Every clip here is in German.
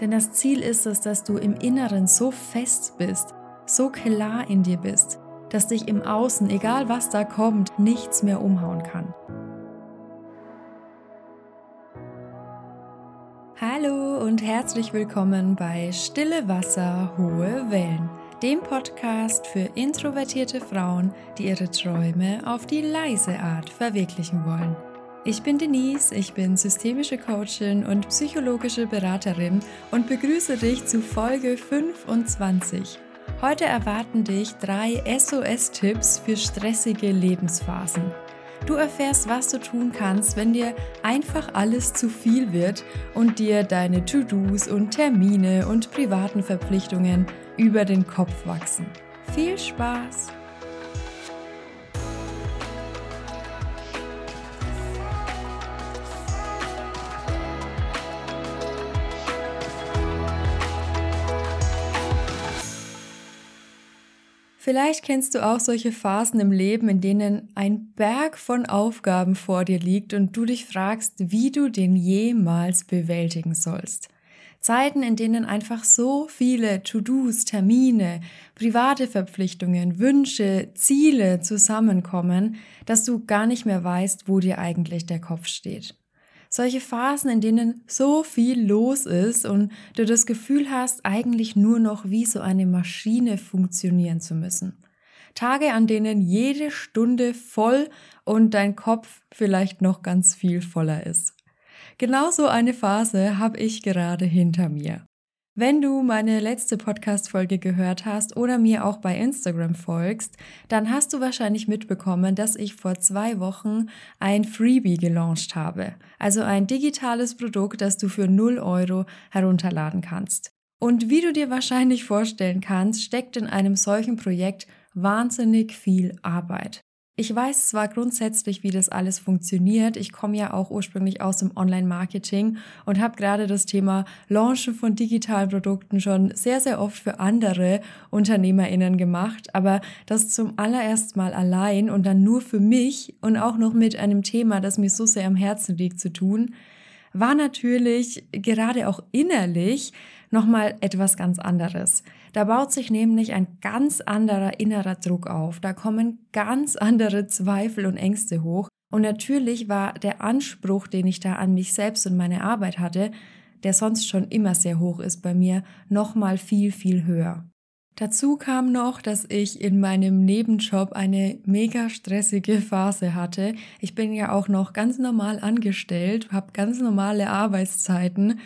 Denn das Ziel ist es, dass du im Inneren so fest bist, so klar in dir bist, dass dich im Außen, egal was da kommt, nichts mehr umhauen kann. Hallo und herzlich willkommen bei Stille Wasser, hohe Wellen, dem Podcast für introvertierte Frauen, die ihre Träume auf die leise Art verwirklichen wollen. Ich bin Denise, ich bin systemische Coachin und psychologische Beraterin und begrüße dich zu Folge 25. Heute erwarten dich drei SOS-Tipps für stressige Lebensphasen. Du erfährst, was du tun kannst, wenn dir einfach alles zu viel wird und dir deine To-Dos und Termine und privaten Verpflichtungen über den Kopf wachsen. Viel Spaß! Vielleicht kennst du auch solche Phasen im Leben, in denen ein Berg von Aufgaben vor dir liegt und du dich fragst, wie du den jemals bewältigen sollst. Zeiten, in denen einfach so viele To-Dos, Termine, private Verpflichtungen, Wünsche, Ziele zusammenkommen, dass du gar nicht mehr weißt, wo dir eigentlich der Kopf steht. Solche Phasen, in denen so viel los ist und du das Gefühl hast, eigentlich nur noch wie so eine Maschine funktionieren zu müssen. Tage, an denen jede Stunde voll und dein Kopf vielleicht noch ganz viel voller ist. Genauso eine Phase habe ich gerade hinter mir. Wenn du meine letzte Podcast-Folge gehört hast oder mir auch bei Instagram folgst, dann hast du wahrscheinlich mitbekommen, dass ich vor zwei Wochen ein Freebie gelauncht habe. Also ein digitales Produkt, das du für 0 Euro herunterladen kannst. Und wie du dir wahrscheinlich vorstellen kannst, steckt in einem solchen Projekt wahnsinnig viel Arbeit. Ich weiß zwar grundsätzlich, wie das alles funktioniert. Ich komme ja auch ursprünglich aus dem Online-Marketing und habe gerade das Thema Launchen von digitalen Produkten schon sehr, sehr oft für andere UnternehmerInnen gemacht. Aber das zum allerersten Mal allein und dann nur für mich und auch noch mit einem Thema, das mir so sehr am Herzen liegt, zu tun, war natürlich gerade auch innerlich nochmal etwas ganz anderes. Da baut sich nämlich ein ganz anderer innerer Druck auf. Da kommen ganz andere Zweifel und Ängste hoch. Und natürlich war der Anspruch, den ich da an mich selbst und meine Arbeit hatte, der sonst schon immer sehr hoch ist bei mir, nochmal viel, viel höher. Dazu kam noch, dass ich in meinem Nebenjob eine mega stressige Phase hatte. Ich bin ja auch noch ganz normal angestellt, habe ganz normale Arbeitszeiten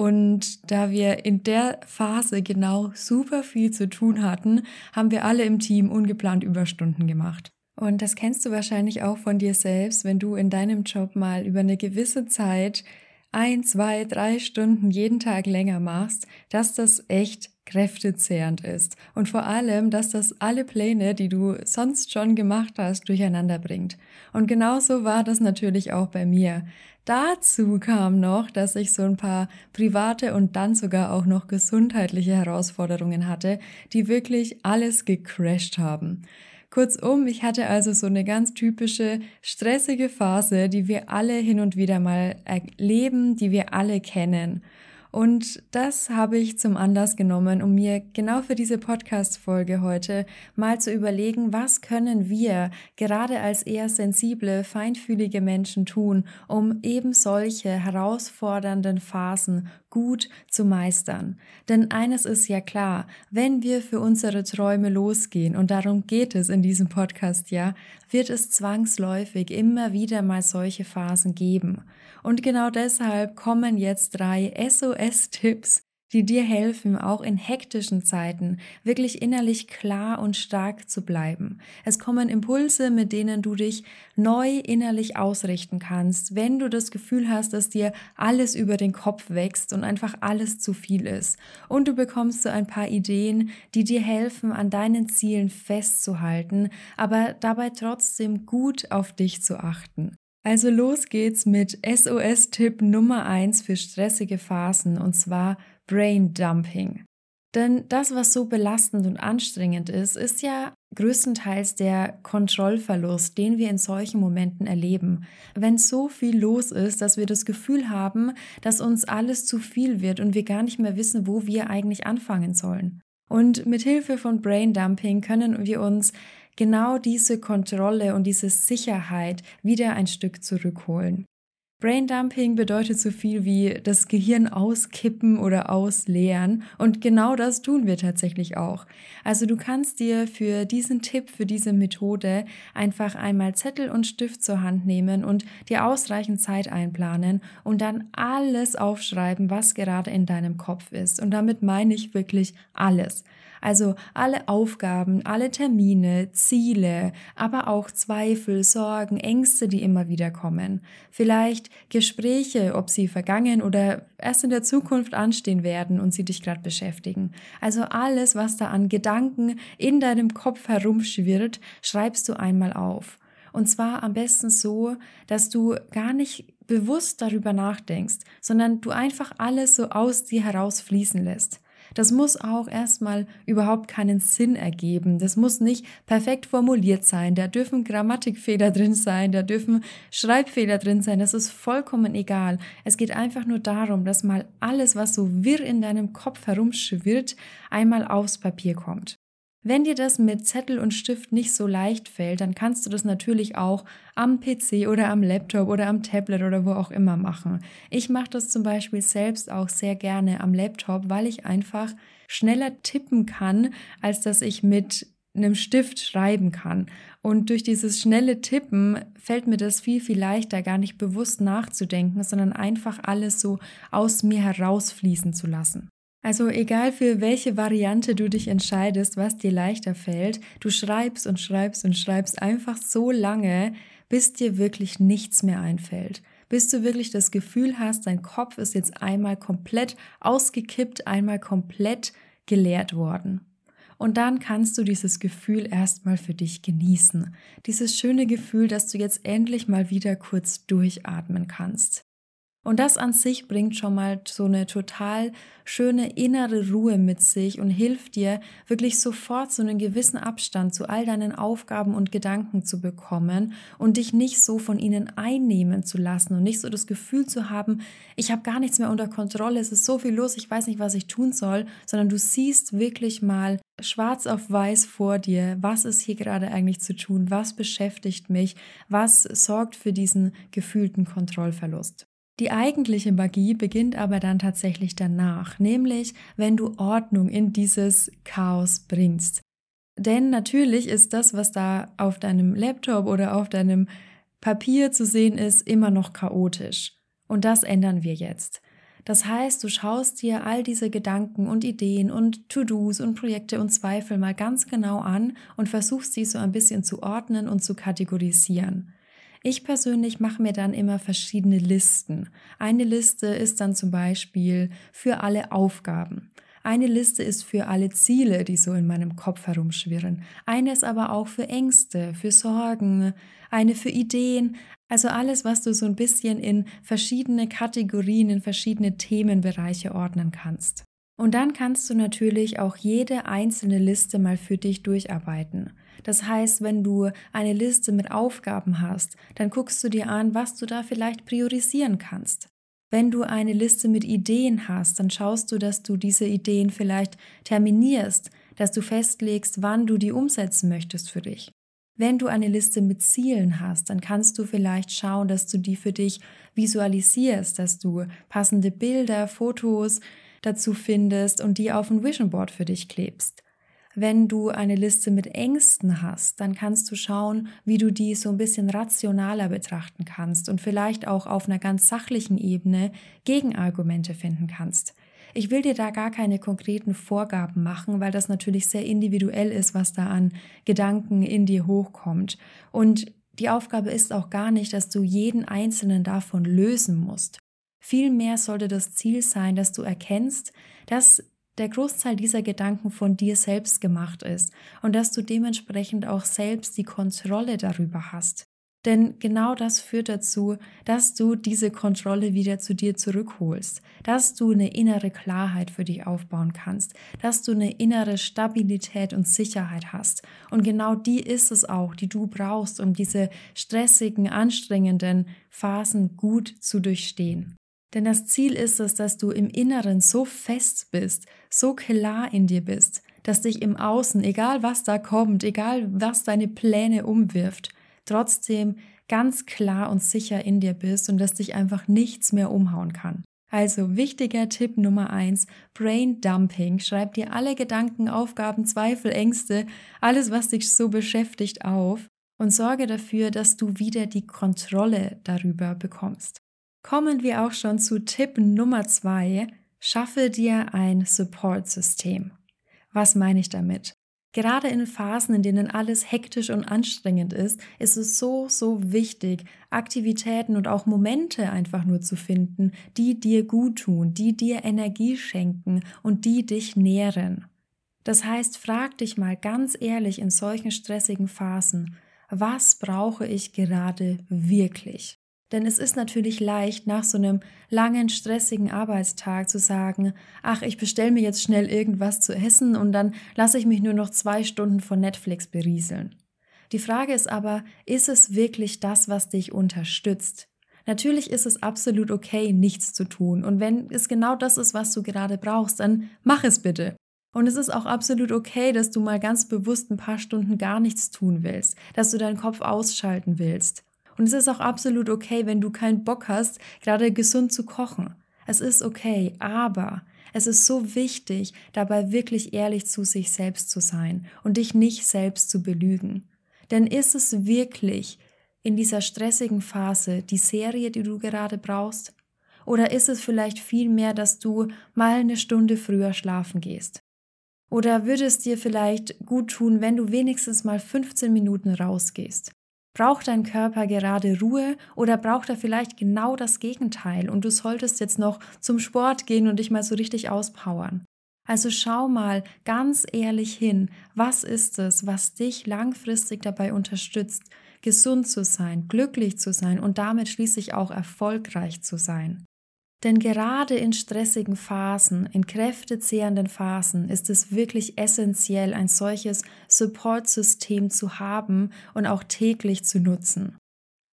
und da wir in der Phase genau super viel zu tun hatten, haben wir alle im Team ungeplant Überstunden gemacht. Und das kennst du wahrscheinlich auch von dir selbst, wenn du in deinem Job mal über eine gewisse Zeit ein, zwei, drei Stunden jeden Tag länger machst, dass das echt kräftezehrend ist. Und vor allem, dass das alle Pläne, die du sonst schon gemacht hast, durcheinander bringt. Und genauso war das natürlich auch bei mir. Dazu kam noch, dass ich so ein paar private und dann sogar auch noch gesundheitliche Herausforderungen hatte, die wirklich alles gecrashed haben. Kurzum, ich hatte also so eine ganz typische stressige Phase, die wir alle hin und wieder mal erleben, die wir alle kennen. Und das habe ich zum Anlass genommen, um mir genau für diese Podcast-Folge heute mal zu überlegen, was können wir gerade als eher sensible, feinfühlige Menschen tun, um eben solche herausfordernden Phasen gut zu meistern. Denn eines ist ja klar, wenn wir für unsere Träume losgehen, und darum geht es in diesem Podcast ja, wird es zwangsläufig immer wieder mal solche Phasen geben. Und genau deshalb kommen jetzt drei SOS-Tipps, die dir helfen, auch in hektischen Zeiten wirklich innerlich klar und stark zu bleiben. Es kommen Impulse, mit denen du dich neu innerlich ausrichten kannst, wenn du das Gefühl hast, dass dir alles über den Kopf wächst und einfach alles zu viel ist. Und du bekommst so ein paar Ideen, die dir helfen, an deinen Zielen festzuhalten, aber dabei trotzdem gut auf dich zu achten. Also los geht's mit SOS-Tipp Nummer eins für stressige Phasen und zwar Brain Dumping. Denn das, was so belastend und anstrengend ist, ist ja größtenteils der Kontrollverlust, den wir in solchen Momenten erleben. Wenn so viel los ist, dass wir das Gefühl haben, dass uns alles zu viel wird und wir gar nicht mehr wissen, wo wir eigentlich anfangen sollen. Und mit Hilfe von Braindumping können wir uns genau diese Kontrolle und diese Sicherheit wieder ein Stück zurückholen. Braindumping bedeutet so viel wie das Gehirn auskippen oder ausleeren und genau das tun wir tatsächlich auch. Also du kannst dir für diesen Tipp, für diese Methode einfach einmal Zettel und Stift zur Hand nehmen und dir ausreichend Zeit einplanen und dann alles aufschreiben, was gerade in deinem Kopf ist. Und damit meine ich wirklich alles. Also alle Aufgaben, alle Termine, Ziele, aber auch Zweifel, Sorgen, Ängste, die immer wieder kommen. Vielleicht Gespräche, ob sie vergangen oder erst in der Zukunft anstehen werden und sie dich gerade beschäftigen. Also alles, was da an Gedanken in deinem Kopf herumschwirrt, schreibst du einmal auf. Und zwar am besten so, dass du gar nicht bewusst darüber nachdenkst, sondern du einfach alles so aus dir heraus fließen lässt. Das muss auch erstmal überhaupt keinen Sinn ergeben. Das muss nicht perfekt formuliert sein. Da dürfen Grammatikfehler drin sein, da dürfen Schreibfehler drin sein. Das ist vollkommen egal. Es geht einfach nur darum, dass mal alles, was so wirr in deinem Kopf herumschwirrt, einmal aufs Papier kommt. Wenn dir das mit Zettel und Stift nicht so leicht fällt, dann kannst du das natürlich auch am PC oder am Laptop oder am Tablet oder wo auch immer machen. Ich mache das zum Beispiel selbst auch sehr gerne am Laptop, weil ich einfach schneller tippen kann, als dass ich mit einem Stift schreiben kann. Und durch dieses schnelle Tippen fällt mir das viel, viel leichter, gar nicht bewusst nachzudenken, sondern einfach alles so aus mir herausfließen zu lassen. Also egal für welche Variante du dich entscheidest, was dir leichter fällt, du schreibst und schreibst und schreibst einfach so lange, bis dir wirklich nichts mehr einfällt. Bis du wirklich das Gefühl hast, dein Kopf ist jetzt einmal komplett ausgekippt, einmal komplett geleert worden. Und dann kannst du dieses Gefühl erstmal für dich genießen. Dieses schöne Gefühl, dass du jetzt endlich mal wieder kurz durchatmen kannst. Und das an sich bringt schon mal so eine total schöne innere Ruhe mit sich und hilft dir wirklich sofort so einen gewissen Abstand zu all deinen Aufgaben und Gedanken zu bekommen und dich nicht so von ihnen einnehmen zu lassen und nicht so das Gefühl zu haben, ich habe gar nichts mehr unter Kontrolle, es ist so viel los, ich weiß nicht, was ich tun soll, sondern du siehst wirklich mal schwarz auf weiß vor dir, was ist hier gerade eigentlich zu tun, was beschäftigt mich, was sorgt für diesen gefühlten Kontrollverlust. Die eigentliche Magie beginnt aber dann tatsächlich danach, nämlich wenn du Ordnung in dieses Chaos bringst. Denn natürlich ist das, was da auf deinem Laptop oder auf deinem Papier zu sehen ist, immer noch chaotisch. Und das ändern wir jetzt. Das heißt, du schaust dir all diese Gedanken und Ideen und To-Dos und Projekte und Zweifel mal ganz genau an und versuchst sie so ein bisschen zu ordnen und zu kategorisieren. Ich persönlich mache mir dann immer verschiedene Listen. Eine Liste ist dann zum Beispiel für alle Aufgaben. Eine Liste ist für alle Ziele, die so in meinem Kopf herumschwirren. Eine ist aber auch für Ängste, für Sorgen, eine für Ideen. Also alles, was du so ein bisschen in verschiedene Kategorien, in verschiedene Themenbereiche ordnen kannst. Und dann kannst du natürlich auch jede einzelne Liste mal für dich durcharbeiten. Das heißt, wenn du eine Liste mit Aufgaben hast, dann guckst du dir an, was du da vielleicht priorisieren kannst. Wenn du eine Liste mit Ideen hast, dann schaust du, dass du diese Ideen vielleicht terminierst, dass du festlegst, wann du die umsetzen möchtest für dich. Wenn du eine Liste mit Zielen hast, dann kannst du vielleicht schauen, dass du die für dich visualisierst, dass du passende Bilder, Fotos dazu findest und die auf ein Vision Board für dich klebst. Wenn du eine Liste mit Ängsten hast, dann kannst du schauen, wie du die so ein bisschen rationaler betrachten kannst und vielleicht auch auf einer ganz sachlichen Ebene Gegenargumente finden kannst. Ich will dir da gar keine konkreten Vorgaben machen, weil das natürlich sehr individuell ist, was da an Gedanken in dir hochkommt. Und die Aufgabe ist auch gar nicht, dass du jeden einzelnen davon lösen musst. Vielmehr sollte das Ziel sein, dass du erkennst, dass der Großteil dieser Gedanken von dir selbst gemacht ist und dass du dementsprechend auch selbst die Kontrolle darüber hast. Denn genau das führt dazu, dass du diese Kontrolle wieder zu dir zurückholst, dass du eine innere Klarheit für dich aufbauen kannst, dass du eine innere Stabilität und Sicherheit hast. Und genau die ist es auch, die du brauchst, um diese stressigen, anstrengenden Phasen gut zu durchstehen. Denn das Ziel ist es, dass du im Inneren so fest bist, so klar in dir bist, dass dich im Außen, egal was da kommt, egal was deine Pläne umwirft, trotzdem ganz klar und sicher in dir bist und dass dich einfach nichts mehr umhauen kann. Also wichtiger Tipp Nummer eins: Brain Dumping. Schreib dir alle Gedanken, Aufgaben, Zweifel, Ängste, alles, was dich so beschäftigt, auf und sorge dafür, dass du wieder die Kontrolle darüber bekommst. Kommen wir auch schon zu Tipp Nummer zwei: Schaffe dir ein Support-System. Was meine ich damit? Gerade in Phasen, in denen alles hektisch und anstrengend ist, ist es so, so wichtig, Aktivitäten und auch Momente einfach nur zu finden, die dir gut tun, die dir Energie schenken und die dich nähren. Das heißt, frag dich mal ganz ehrlich in solchen stressigen Phasen, was brauche ich gerade wirklich? Denn es ist natürlich leicht, nach so einem langen, stressigen Arbeitstag zu sagen, ach, ich bestelle mir jetzt schnell irgendwas zu essen und dann lasse ich mich nur noch zwei Stunden von Netflix berieseln. Die Frage ist aber, ist es wirklich das, was dich unterstützt? Natürlich ist es absolut okay, nichts zu tun. Und wenn es genau das ist, was du gerade brauchst, dann mach es bitte. Und es ist auch absolut okay, dass du mal ganz bewusst ein paar Stunden gar nichts tun willst, dass du deinen Kopf ausschalten willst. Und es ist auch absolut okay, wenn du keinen Bock hast, gerade gesund zu kochen. Es ist okay, aber es ist so wichtig, dabei wirklich ehrlich zu sich selbst zu sein und dich nicht selbst zu belügen. Denn ist es wirklich in dieser stressigen Phase die Serie, die du gerade brauchst? Oder ist es vielleicht vielmehr, dass du mal eine Stunde früher schlafen gehst? Oder würde es dir vielleicht gut tun, wenn du wenigstens mal 15 Minuten rausgehst? Braucht dein Körper gerade Ruhe oder braucht er vielleicht genau das Gegenteil und du solltest jetzt noch zum Sport gehen und dich mal so richtig auspowern? Also schau mal ganz ehrlich hin, was ist es, was dich langfristig dabei unterstützt, gesund zu sein, glücklich zu sein und damit schließlich auch erfolgreich zu sein. Denn gerade in stressigen Phasen, in kräftezehrenden Phasen ist es wirklich essentiell, ein solches Support-System zu haben und auch täglich zu nutzen.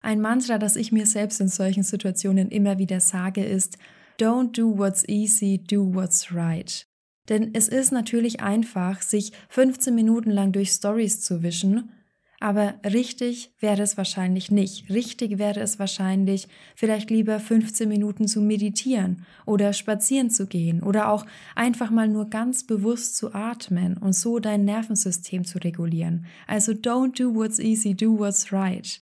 Ein Mantra, das ich mir selbst in solchen Situationen immer wieder sage, ist Don't do what's easy, do what's right. Denn es ist natürlich einfach, sich 15 Minuten lang durch Stories zu wischen aber richtig wäre es wahrscheinlich nicht. Richtig wäre es wahrscheinlich, vielleicht lieber 15 Minuten zu meditieren oder spazieren zu gehen oder auch einfach mal nur ganz bewusst zu atmen und so dein Nervensystem zu regulieren. Also don't do what's easy, do what's right.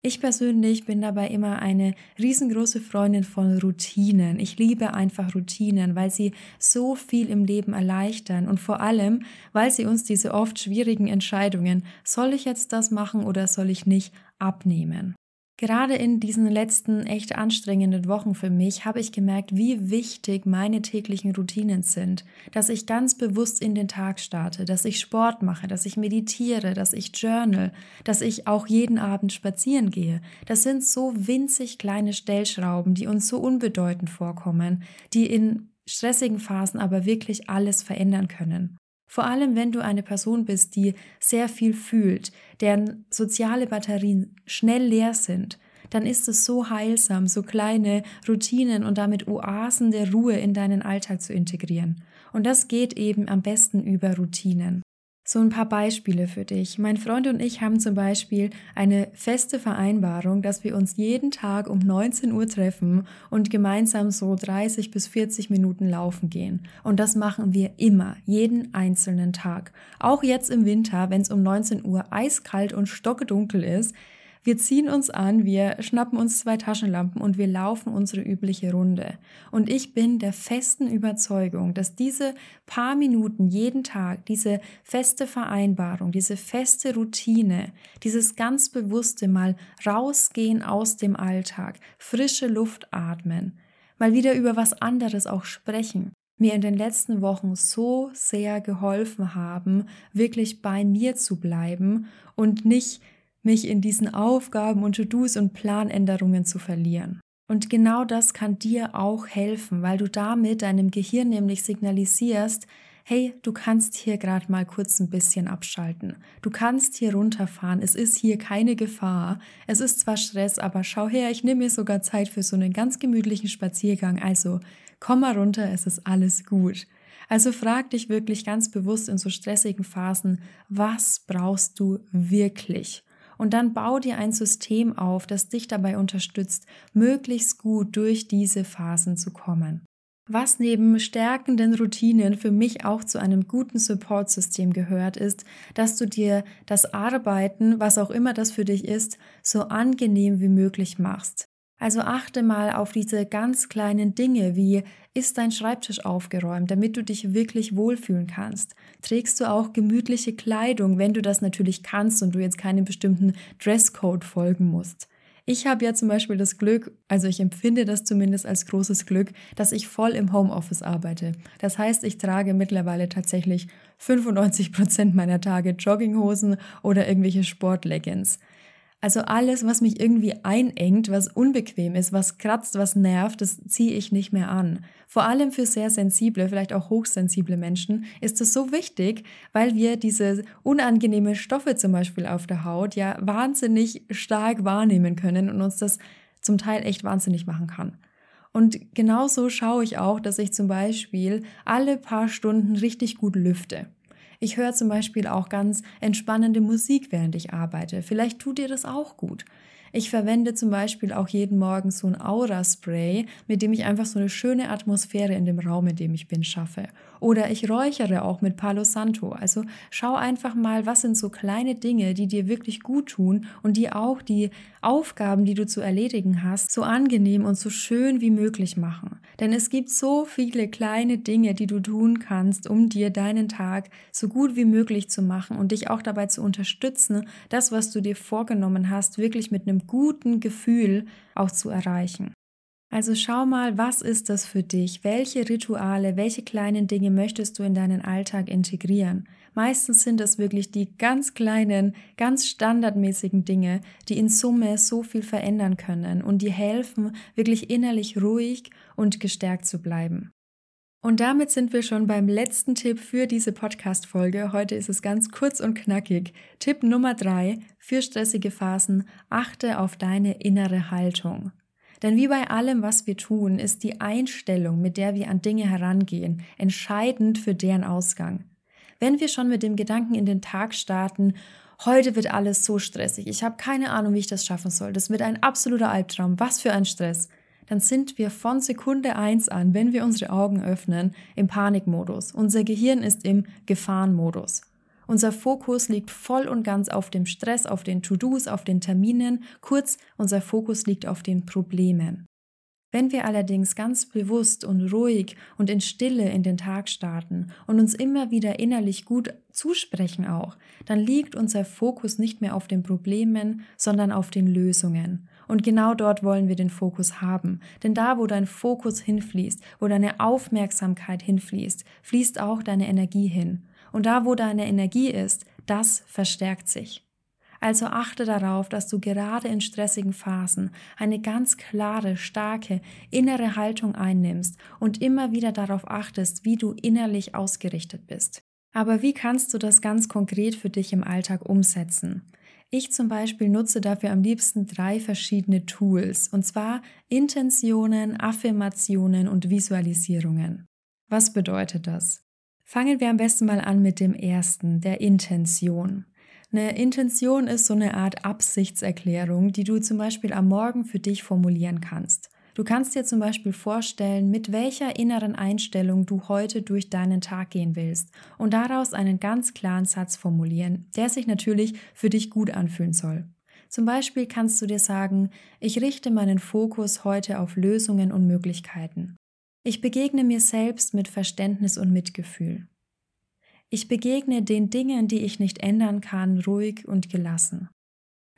Ich persönlich bin dabei immer eine riesengroße Freundin von Routinen. Ich liebe einfach Routinen, weil sie so viel im Leben erleichtern und vor allem, weil sie uns diese oft schwierigen Entscheidungen, soll ich jetzt das machen oder soll ich nicht, abnehmen. Gerade in diesen letzten echt anstrengenden Wochen für mich habe ich gemerkt, wie wichtig meine täglichen Routinen sind, dass ich ganz bewusst in den Tag starte, dass ich Sport mache, dass ich meditiere, dass ich journal, dass ich auch jeden Abend spazieren gehe. Das sind so winzig kleine Stellschrauben, die uns so unbedeutend vorkommen, die in stressigen Phasen aber wirklich alles verändern können. Vor allem, wenn du eine Person bist, die sehr viel fühlt, deren soziale Batterien schnell leer sind, dann ist es so heilsam, so kleine Routinen und damit Oasen der Ruhe in deinen Alltag zu integrieren. Und das geht eben am besten über Routinen. So ein paar Beispiele für dich. Mein Freund und ich haben zum Beispiel eine feste Vereinbarung, dass wir uns jeden Tag um 19 Uhr treffen und gemeinsam so 30 bis 40 Minuten laufen gehen. Und das machen wir immer, jeden einzelnen Tag. Auch jetzt im Winter, wenn es um 19 Uhr eiskalt und stockdunkel ist, wir ziehen uns an, wir schnappen uns zwei Taschenlampen und wir laufen unsere übliche Runde. Und ich bin der festen Überzeugung, dass diese paar Minuten jeden Tag, diese feste Vereinbarung, diese feste Routine, dieses ganz bewusste Mal rausgehen aus dem Alltag, frische Luft atmen, mal wieder über was anderes auch sprechen, mir in den letzten Wochen so sehr geholfen haben, wirklich bei mir zu bleiben und nicht mich in diesen Aufgaben und To-Dos und Planänderungen zu verlieren. Und genau das kann dir auch helfen, weil du damit deinem Gehirn nämlich signalisierst, hey, du kannst hier gerade mal kurz ein bisschen abschalten. Du kannst hier runterfahren. Es ist hier keine Gefahr. Es ist zwar Stress, aber schau her, ich nehme mir sogar Zeit für so einen ganz gemütlichen Spaziergang. Also komm mal runter, es ist alles gut. Also frag dich wirklich ganz bewusst in so stressigen Phasen, was brauchst du wirklich? Und dann bau dir ein System auf, das dich dabei unterstützt, möglichst gut durch diese Phasen zu kommen. Was neben stärkenden Routinen für mich auch zu einem guten Support-System gehört, ist, dass du dir das Arbeiten, was auch immer das für dich ist, so angenehm wie möglich machst. Also achte mal auf diese ganz kleinen Dinge wie ist dein Schreibtisch aufgeräumt, damit du dich wirklich wohlfühlen kannst? Trägst du auch gemütliche Kleidung, wenn du das natürlich kannst und du jetzt keinem bestimmten Dresscode folgen musst? Ich habe ja zum Beispiel das Glück, also ich empfinde das zumindest als großes Glück, dass ich voll im Homeoffice arbeite. Das heißt, ich trage mittlerweile tatsächlich 95 Prozent meiner Tage Jogginghosen oder irgendwelche Sportleggings. Also alles, was mich irgendwie einengt, was unbequem ist, was kratzt, was nervt, das ziehe ich nicht mehr an. Vor allem für sehr sensible, vielleicht auch hochsensible Menschen ist es so wichtig, weil wir diese unangenehme Stoffe zum Beispiel auf der Haut ja wahnsinnig stark wahrnehmen können und uns das zum Teil echt wahnsinnig machen kann. Und genauso schaue ich auch, dass ich zum Beispiel alle paar Stunden richtig gut lüfte. Ich höre zum Beispiel auch ganz entspannende Musik, während ich arbeite. Vielleicht tut dir das auch gut. Ich verwende zum Beispiel auch jeden Morgen so ein Aura-Spray, mit dem ich einfach so eine schöne Atmosphäre in dem Raum, in dem ich bin, schaffe. Oder ich räuchere auch mit Palo Santo. Also schau einfach mal, was sind so kleine Dinge, die dir wirklich gut tun und die auch die Aufgaben, die du zu erledigen hast, so angenehm und so schön wie möglich machen. Denn es gibt so viele kleine Dinge, die du tun kannst, um dir deinen Tag so gut wie möglich zu machen und dich auch dabei zu unterstützen, das, was du dir vorgenommen hast, wirklich mit einem guten Gefühl auch zu erreichen. Also schau mal, was ist das für dich? Welche Rituale, welche kleinen Dinge möchtest du in deinen Alltag integrieren? Meistens sind es wirklich die ganz kleinen, ganz standardmäßigen Dinge, die in Summe so viel verändern können und die helfen, wirklich innerlich ruhig und gestärkt zu bleiben. Und damit sind wir schon beim letzten Tipp für diese Podcast-Folge. Heute ist es ganz kurz und knackig. Tipp Nummer drei für stressige Phasen. Achte auf deine innere Haltung. Denn wie bei allem, was wir tun, ist die Einstellung, mit der wir an Dinge herangehen, entscheidend für deren Ausgang. Wenn wir schon mit dem Gedanken in den Tag starten, heute wird alles so stressig, ich habe keine Ahnung, wie ich das schaffen soll, das wird ein absoluter Albtraum, was für ein Stress, dann sind wir von Sekunde eins an, wenn wir unsere Augen öffnen, im Panikmodus. Unser Gehirn ist im Gefahrenmodus. Unser Fokus liegt voll und ganz auf dem Stress, auf den To-Dos, auf den Terminen, kurz, unser Fokus liegt auf den Problemen. Wenn wir allerdings ganz bewusst und ruhig und in Stille in den Tag starten und uns immer wieder innerlich gut zusprechen auch, dann liegt unser Fokus nicht mehr auf den Problemen, sondern auf den Lösungen. Und genau dort wollen wir den Fokus haben. Denn da, wo dein Fokus hinfließt, wo deine Aufmerksamkeit hinfließt, fließt auch deine Energie hin. Und da, wo deine Energie ist, das verstärkt sich. Also achte darauf, dass du gerade in stressigen Phasen eine ganz klare, starke innere Haltung einnimmst und immer wieder darauf achtest, wie du innerlich ausgerichtet bist. Aber wie kannst du das ganz konkret für dich im Alltag umsetzen? Ich zum Beispiel nutze dafür am liebsten drei verschiedene Tools, und zwar Intentionen, Affirmationen und Visualisierungen. Was bedeutet das? Fangen wir am besten mal an mit dem ersten, der Intention. Eine Intention ist so eine Art Absichtserklärung, die du zum Beispiel am Morgen für dich formulieren kannst. Du kannst dir zum Beispiel vorstellen, mit welcher inneren Einstellung du heute durch deinen Tag gehen willst und daraus einen ganz klaren Satz formulieren, der sich natürlich für dich gut anfühlen soll. Zum Beispiel kannst du dir sagen, ich richte meinen Fokus heute auf Lösungen und Möglichkeiten. Ich begegne mir selbst mit Verständnis und Mitgefühl. Ich begegne den Dingen, die ich nicht ändern kann, ruhig und gelassen.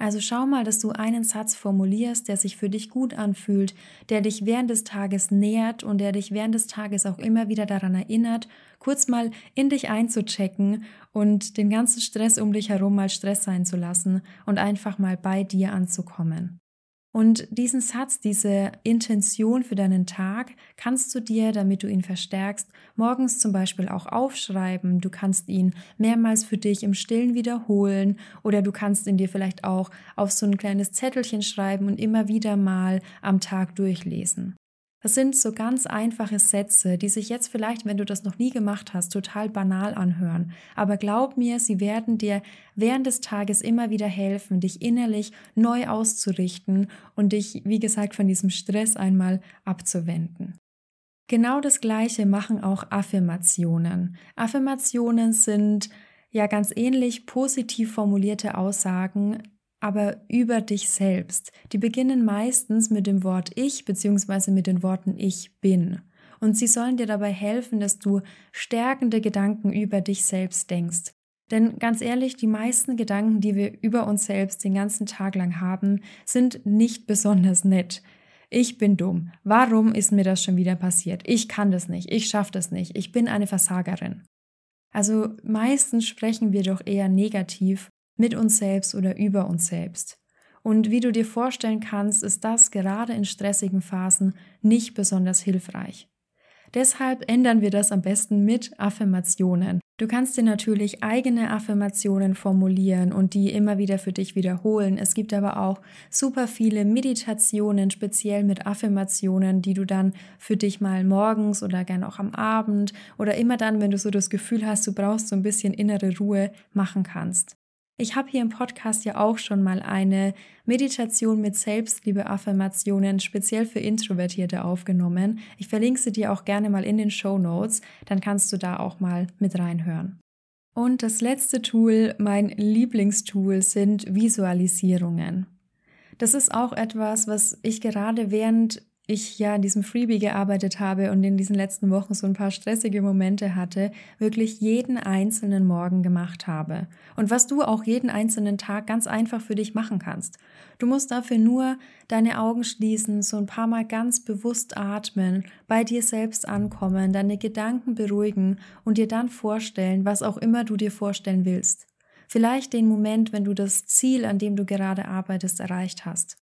Also schau mal, dass du einen Satz formulierst, der sich für dich gut anfühlt, der dich während des Tages nährt und der dich während des Tages auch immer wieder daran erinnert, kurz mal in dich einzuchecken und den ganzen Stress um dich herum mal Stress sein zu lassen und einfach mal bei dir anzukommen. Und diesen Satz, diese Intention für deinen Tag kannst du dir, damit du ihn verstärkst, morgens zum Beispiel auch aufschreiben. Du kannst ihn mehrmals für dich im Stillen wiederholen oder du kannst ihn dir vielleicht auch auf so ein kleines Zettelchen schreiben und immer wieder mal am Tag durchlesen. Das sind so ganz einfache Sätze, die sich jetzt vielleicht, wenn du das noch nie gemacht hast, total banal anhören. Aber glaub mir, sie werden dir während des Tages immer wieder helfen, dich innerlich neu auszurichten und dich, wie gesagt, von diesem Stress einmal abzuwenden. Genau das Gleiche machen auch Affirmationen. Affirmationen sind ja ganz ähnlich positiv formulierte Aussagen, aber über dich selbst. Die beginnen meistens mit dem Wort ich bzw. mit den Worten ich bin. Und sie sollen dir dabei helfen, dass du stärkende Gedanken über dich selbst denkst. Denn ganz ehrlich, die meisten Gedanken, die wir über uns selbst den ganzen Tag lang haben, sind nicht besonders nett. Ich bin dumm. Warum ist mir das schon wieder passiert? Ich kann das nicht. Ich schaffe das nicht. Ich bin eine Versagerin. Also meistens sprechen wir doch eher negativ mit uns selbst oder über uns selbst. Und wie du dir vorstellen kannst, ist das gerade in stressigen Phasen nicht besonders hilfreich. Deshalb ändern wir das am besten mit Affirmationen. Du kannst dir natürlich eigene Affirmationen formulieren und die immer wieder für dich wiederholen. Es gibt aber auch super viele Meditationen, speziell mit Affirmationen, die du dann für dich mal morgens oder gern auch am Abend oder immer dann, wenn du so das Gefühl hast, du brauchst so ein bisschen innere Ruhe, machen kannst. Ich habe hier im Podcast ja auch schon mal eine Meditation mit Selbstliebe-Affirmationen speziell für Introvertierte aufgenommen. Ich verlinke sie dir auch gerne mal in den Show Notes, dann kannst du da auch mal mit reinhören. Und das letzte Tool, mein Lieblingstool, sind Visualisierungen. Das ist auch etwas, was ich gerade während ich ja in diesem Freebie gearbeitet habe und in diesen letzten Wochen so ein paar stressige Momente hatte, wirklich jeden einzelnen Morgen gemacht habe. Und was du auch jeden einzelnen Tag ganz einfach für dich machen kannst. Du musst dafür nur deine Augen schließen, so ein paar Mal ganz bewusst atmen, bei dir selbst ankommen, deine Gedanken beruhigen und dir dann vorstellen, was auch immer du dir vorstellen willst. Vielleicht den Moment, wenn du das Ziel, an dem du gerade arbeitest, erreicht hast.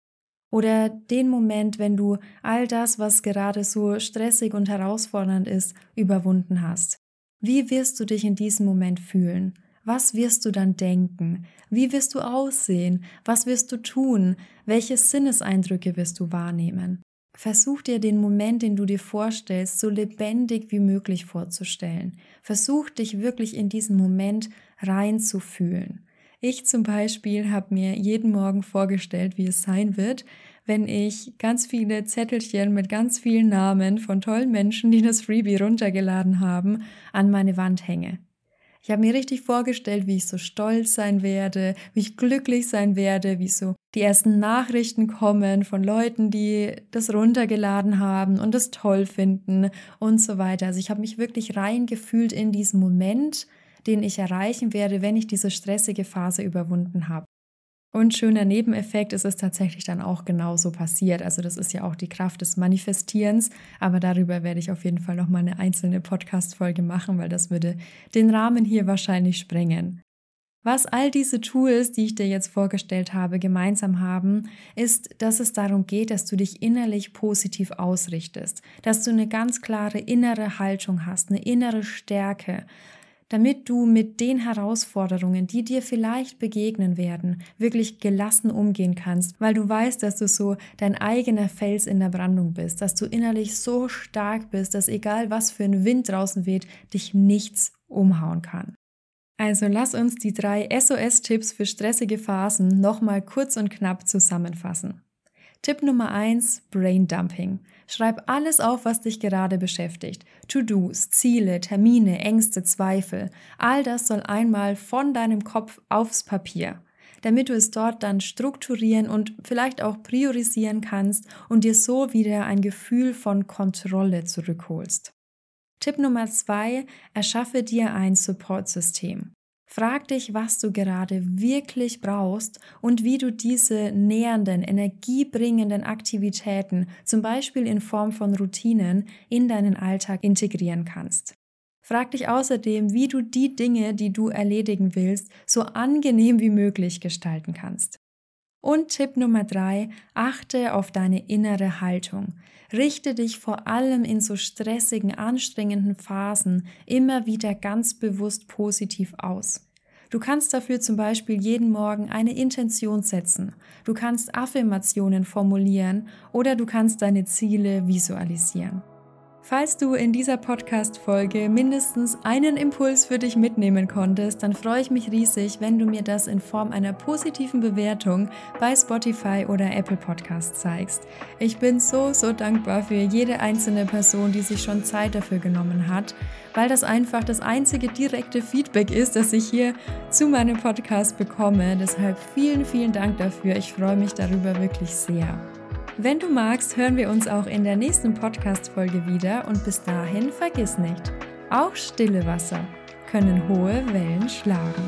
Oder den Moment, wenn du all das, was gerade so stressig und herausfordernd ist, überwunden hast. Wie wirst du dich in diesem Moment fühlen? Was wirst du dann denken? Wie wirst du aussehen? Was wirst du tun? Welche Sinneseindrücke wirst du wahrnehmen? Versuch dir den Moment, den du dir vorstellst, so lebendig wie möglich vorzustellen. Versuch dich wirklich in diesen Moment reinzufühlen. Ich zum Beispiel habe mir jeden Morgen vorgestellt, wie es sein wird, wenn ich ganz viele Zettelchen mit ganz vielen Namen von tollen Menschen, die das Freebie runtergeladen haben, an meine Wand hänge. Ich habe mir richtig vorgestellt, wie ich so stolz sein werde, wie ich glücklich sein werde, wie so die ersten Nachrichten kommen von Leuten, die das runtergeladen haben und das toll finden und so weiter. Also ich habe mich wirklich reingefühlt in diesen Moment den ich erreichen werde, wenn ich diese stressige Phase überwunden habe. Und schöner Nebeneffekt ist es tatsächlich dann auch genauso passiert. Also das ist ja auch die Kraft des Manifestierens, aber darüber werde ich auf jeden Fall noch mal eine einzelne Podcast Folge machen, weil das würde den Rahmen hier wahrscheinlich sprengen. Was all diese Tools, die ich dir jetzt vorgestellt habe, gemeinsam haben, ist, dass es darum geht, dass du dich innerlich positiv ausrichtest, dass du eine ganz klare innere Haltung hast, eine innere Stärke, damit du mit den Herausforderungen, die dir vielleicht begegnen werden, wirklich gelassen umgehen kannst, weil du weißt, dass du so dein eigener Fels in der Brandung bist, dass du innerlich so stark bist, dass egal was für ein Wind draußen weht, dich nichts umhauen kann. Also lass uns die drei SOS-Tipps für stressige Phasen nochmal kurz und knapp zusammenfassen. Tipp Nummer eins: Brain Dumping. Schreib alles auf, was dich gerade beschäftigt. To-Dos, Ziele, Termine, Ängste, Zweifel. All das soll einmal von deinem Kopf aufs Papier, damit du es dort dann strukturieren und vielleicht auch priorisieren kannst und dir so wieder ein Gefühl von Kontrolle zurückholst. Tipp Nummer zwei, erschaffe dir ein Supportsystem. Frag dich, was du gerade wirklich brauchst und wie du diese nähernden, energiebringenden Aktivitäten, zum Beispiel in Form von Routinen, in deinen Alltag integrieren kannst. Frag dich außerdem, wie du die Dinge, die du erledigen willst, so angenehm wie möglich gestalten kannst. Und Tipp Nummer drei, achte auf deine innere Haltung. Richte dich vor allem in so stressigen, anstrengenden Phasen immer wieder ganz bewusst positiv aus. Du kannst dafür zum Beispiel jeden Morgen eine Intention setzen. Du kannst Affirmationen formulieren oder du kannst deine Ziele visualisieren. Falls du in dieser Podcast-Folge mindestens einen Impuls für dich mitnehmen konntest, dann freue ich mich riesig, wenn du mir das in Form einer positiven Bewertung bei Spotify oder Apple Podcast zeigst. Ich bin so, so dankbar für jede einzelne Person, die sich schon Zeit dafür genommen hat, weil das einfach das einzige direkte Feedback ist, das ich hier zu meinem Podcast bekomme. Deshalb vielen, vielen Dank dafür. Ich freue mich darüber wirklich sehr. Wenn du magst, hören wir uns auch in der nächsten Podcast-Folge wieder und bis dahin vergiss nicht, auch stille Wasser können hohe Wellen schlagen.